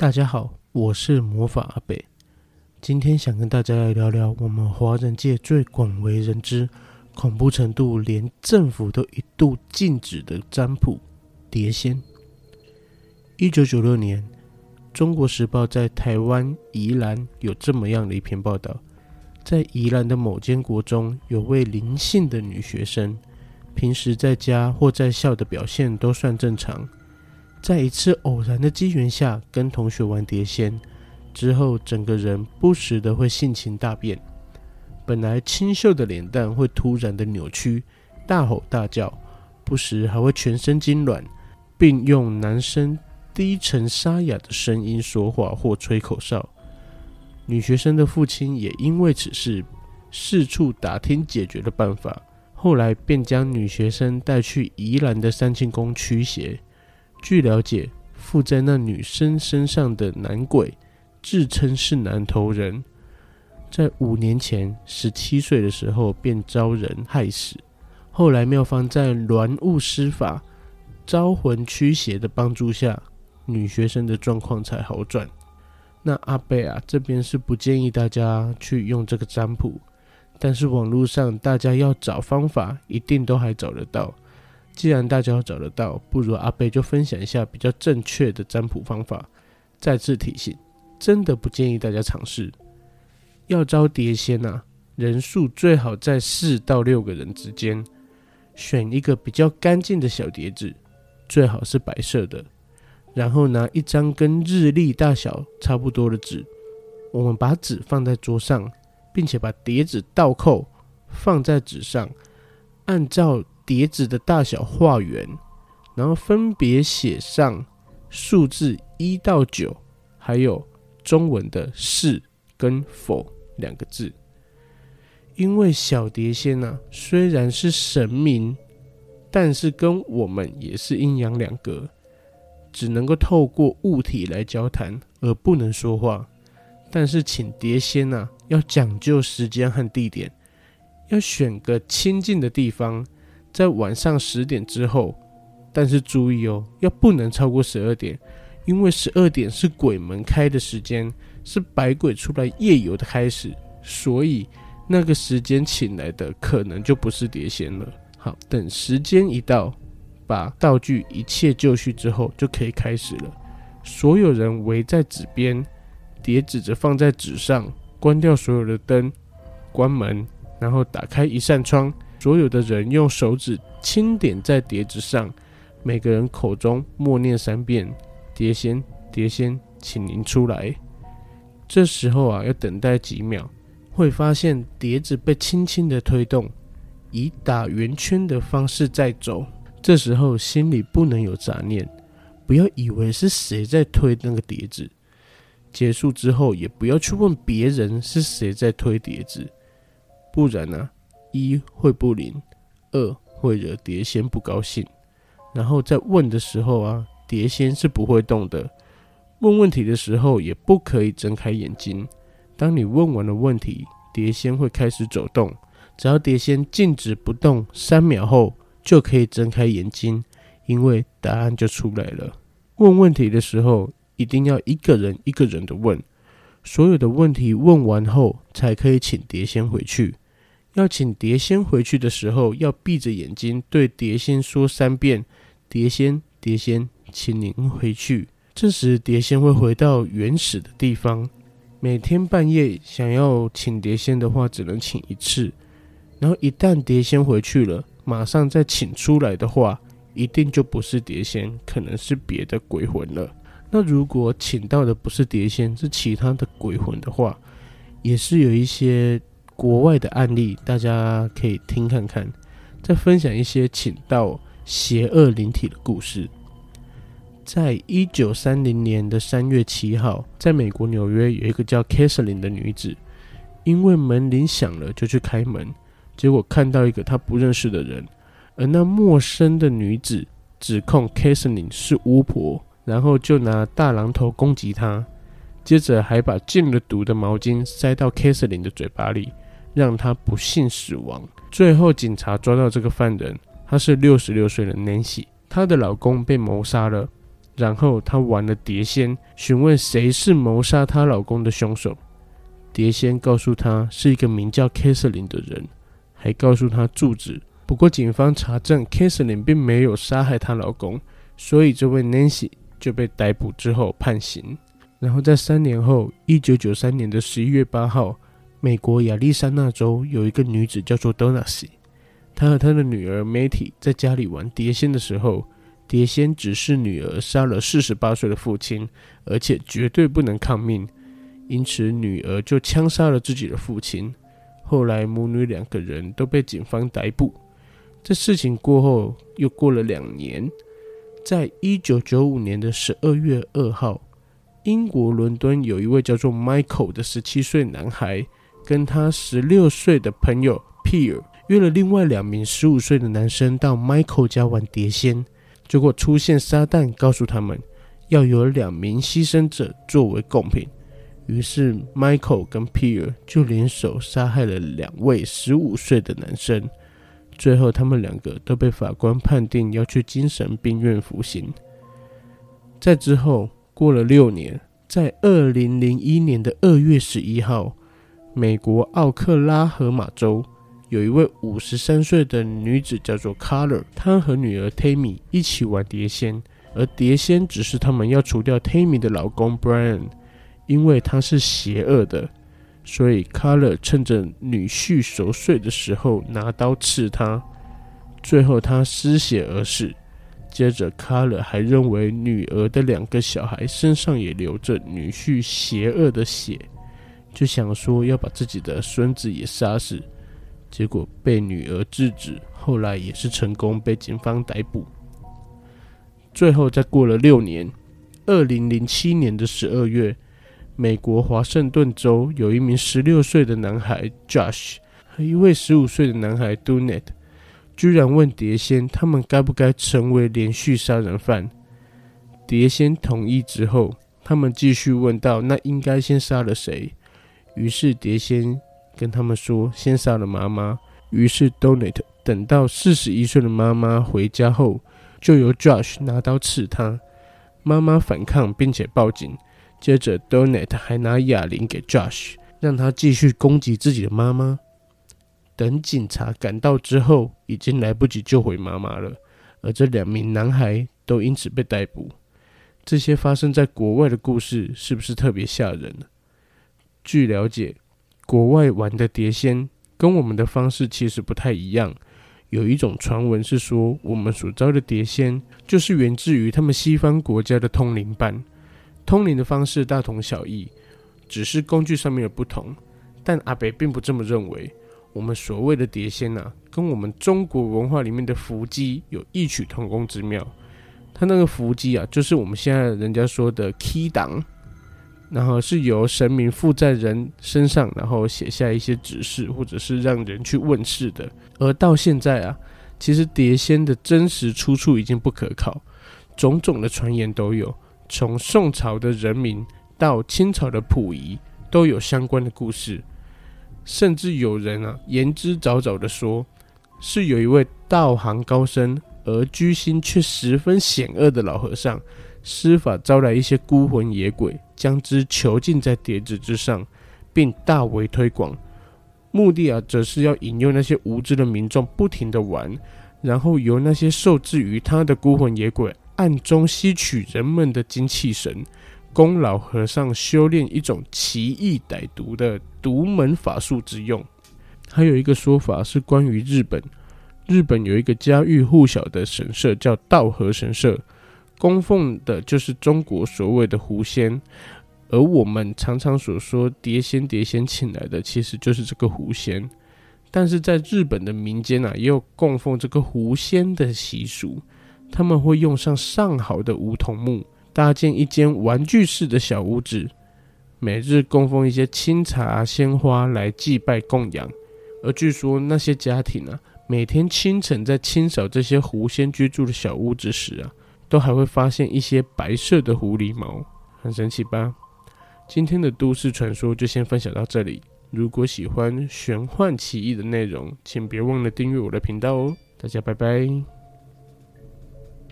大家好，我是魔法阿北。今天想跟大家来聊聊我们华人界最广为人知、恐怖程度连政府都一度禁止的占卜——碟仙。一九九六年，《中国时报》在台湾宜兰有这么样的一篇报道：在宜兰的某间国中，有位灵性的女学生，平时在家或在校的表现都算正常。在一次偶然的机缘下，跟同学玩碟仙之后，整个人不时的会性情大变。本来清秀的脸蛋会突然的扭曲，大吼大叫，不时还会全身痉挛，并用男生低沉沙哑的声音说话或吹口哨。女学生的父亲也因为此事四处打听解决的办法，后来便将女学生带去宜兰的三清宫驱邪。据了解，附在那女生身上的男鬼自称是南头人，在五年前十七岁的时候便遭人害死。后来妙方在鸾物施法、招魂驱邪的帮助下，女学生的状况才好转。那阿贝啊，这边是不建议大家去用这个占卜，但是网络上大家要找方法，一定都还找得到。既然大家都找得到，不如阿贝就分享一下比较正确的占卜方法。再次提醒，真的不建议大家尝试。要招碟仙啊，人数最好在四到六个人之间，选一个比较干净的小碟子，最好是白色的。然后拿一张跟日历大小差不多的纸，我们把纸放在桌上，并且把碟子倒扣放在纸上，按照。碟子的大小画圆，然后分别写上数字一到九，还有中文的是跟否两个字。因为小碟仙呢，虽然是神明，但是跟我们也是阴阳两隔，只能够透过物体来交谈，而不能说话。但是请碟仙呢，要讲究时间和地点，要选个清静的地方。在晚上十点之后，但是注意哦，要不能超过十二点，因为十二点是鬼门开的时间，是百鬼出来夜游的开始，所以那个时间请来的可能就不是碟仙了。好，等时间一到，把道具一切就绪之后，就可以开始了。所有人围在纸边，碟纸着放在纸上，关掉所有的灯，关门，然后打开一扇窗。所有的人用手指轻点在碟子上，每个人口中默念三遍：“碟仙，碟仙，请您出来。”这时候啊，要等待几秒，会发现碟子被轻轻的推动，以打圆圈的方式在走。这时候心里不能有杂念，不要以为是谁在推那个碟子。结束之后，也不要去问别人是谁在推碟子，不然呢？一会不灵，二会惹碟仙不高兴。然后在问的时候啊，碟仙是不会动的。问问题的时候也不可以睁开眼睛。当你问完了问题，碟仙会开始走动。只要碟仙静止不动三秒后，就可以睁开眼睛，因为答案就出来了。问问题的时候，一定要一个人一个人的问，所有的问题问完后，才可以请碟仙回去。要请碟仙回去的时候，要闭着眼睛对碟仙说三遍：“碟仙，碟仙，请您回去。”这时碟仙会回到原始的地方。每天半夜想要请碟仙的话，只能请一次。然后一旦碟仙回去了，马上再请出来的话，一定就不是碟仙，可能是别的鬼魂了。那如果请到的不是碟仙，是其他的鬼魂的话，也是有一些。国外的案例，大家可以听看看。再分享一些请到邪恶灵体的故事。在一九三零年的三月七号，在美国纽约有一个叫 k a t h e r i n 的女子，因为门铃响了就去开门，结果看到一个她不认识的人，而那陌生的女子指控 kasin 是巫婆，然后就拿大榔头攻击她，接着还把进了毒的毛巾塞到 kasin 的嘴巴里。让他不幸死亡。最后，警察抓到这个犯人，他是六十六岁的 Nancy，她的老公被谋杀了，然后她玩了碟仙，询问谁是谋杀她老公的凶手。碟仙告诉她是一个名叫 k a t h e r i n e 的人，还告诉她住址。不过警方查证 k a t h e r i n e 并没有杀害她老公，所以这位 Nancy 就被逮捕之后判刑。然后在三年后，一九九三年的十一月八号，美国亚利桑那州有一个女子叫做 Donasi，她和她的女儿 Matty 在家里玩碟仙的时候，碟仙指示女儿杀了四十八岁的父亲，而且绝对不能抗命，因此女儿就枪杀了自己的父亲。后来母女两个人都被警方逮捕。这事情过后又过了两年，在一九九五年的十二月二号。英国伦敦有一位叫做 Michael 的十七岁男孩，跟他十六岁的朋友 pier 约了另外两名十五岁的男生到 Michael 家玩碟仙，结果出现撒旦，告诉他们要有两名牺牲者作为贡品。于是 Michael 跟 pier 就联手杀害了两位十五岁的男生，最后他们两个都被法官判定要去精神病院服刑。在之后。过了六年，在二零零一年的二月十一号，美国奥克拉荷马州。有一位五十三岁的女子叫做 Color，她和女儿 Tammy 一起玩碟仙，而碟仙只是他们要除掉 Tammy 的老公 Brian，因为他是邪恶的，所以 Color 趁着女婿熟睡的时候拿刀刺他，最后他失血而死。接着，Color 还认为女儿的两个小孩身上也流着女婿邪恶的血，就想说要把自己的孙子也杀死，结果被女儿制止，后来也是成功被警方逮捕。最后，再过了六年，二零零七年的十二月，美国华盛顿州有一名十六岁的男孩 Josh 和一位十五岁的男孩 Dunet。居然问碟仙，他们该不该成为连续杀人犯？碟仙同意之后，他们继续问道：“那应该先杀了谁？”于是碟仙跟他们说：“先杀了妈妈。”于是 Donat 等到四十一岁的妈妈回家后，就由 Josh 拿刀刺她。妈妈反抗并且报警。接着 Donat 还拿哑铃给 Josh，让他继续攻击自己的妈妈。等警察赶到之后，已经来不及救回妈妈了，而这两名男孩都因此被逮捕。这些发生在国外的故事是不是特别吓人呢？据了解，国外玩的碟仙跟我们的方式其实不太一样。有一种传闻是说，我们所招的碟仙就是源自于他们西方国家的通灵班，通灵的方式大同小异，只是工具上面的不同。但阿北并不这么认为。我们所谓的碟仙呐，跟我们中国文化里面的伏击有异曲同工之妙。他那个伏击啊，就是我们现在人家说的 key 档，然后是由神明附在人身上，然后写下一些指示，或者是让人去问事的。而到现在啊，其实碟仙的真实出处已经不可考，种种的传言都有，从宋朝的人民到清朝的溥仪，都有相关的故事。甚至有人啊言之凿凿的说，是有一位道行高深而居心却十分险恶的老和尚，施法招来一些孤魂野鬼，将之囚禁在碟子之上，并大为推广。目的啊，则是要引诱那些无知的民众不停的玩，然后由那些受制于他的孤魂野鬼暗中吸取人们的精气神。供老和尚修炼一种奇异歹毒的独门法术之用。还有一个说法是关于日本，日本有一个家喻户晓的神社叫道和神社，供奉的就是中国所谓的狐仙，而我们常常所说碟仙碟仙请来的，其实就是这个狐仙。但是在日本的民间啊，也有供奉这个狐仙的习俗，他们会用上上好的梧桐木。搭建一间玩具式的小屋子，每日供奉一些清茶、鲜花来祭拜供养。而据说那些家庭啊，每天清晨在清扫这些狐仙居住的小屋子时啊，都还会发现一些白色的狐狸毛，很神奇吧？今天的都市传说就先分享到这里。如果喜欢玄幻奇异的内容，请别忘了订阅我的频道哦。大家拜拜。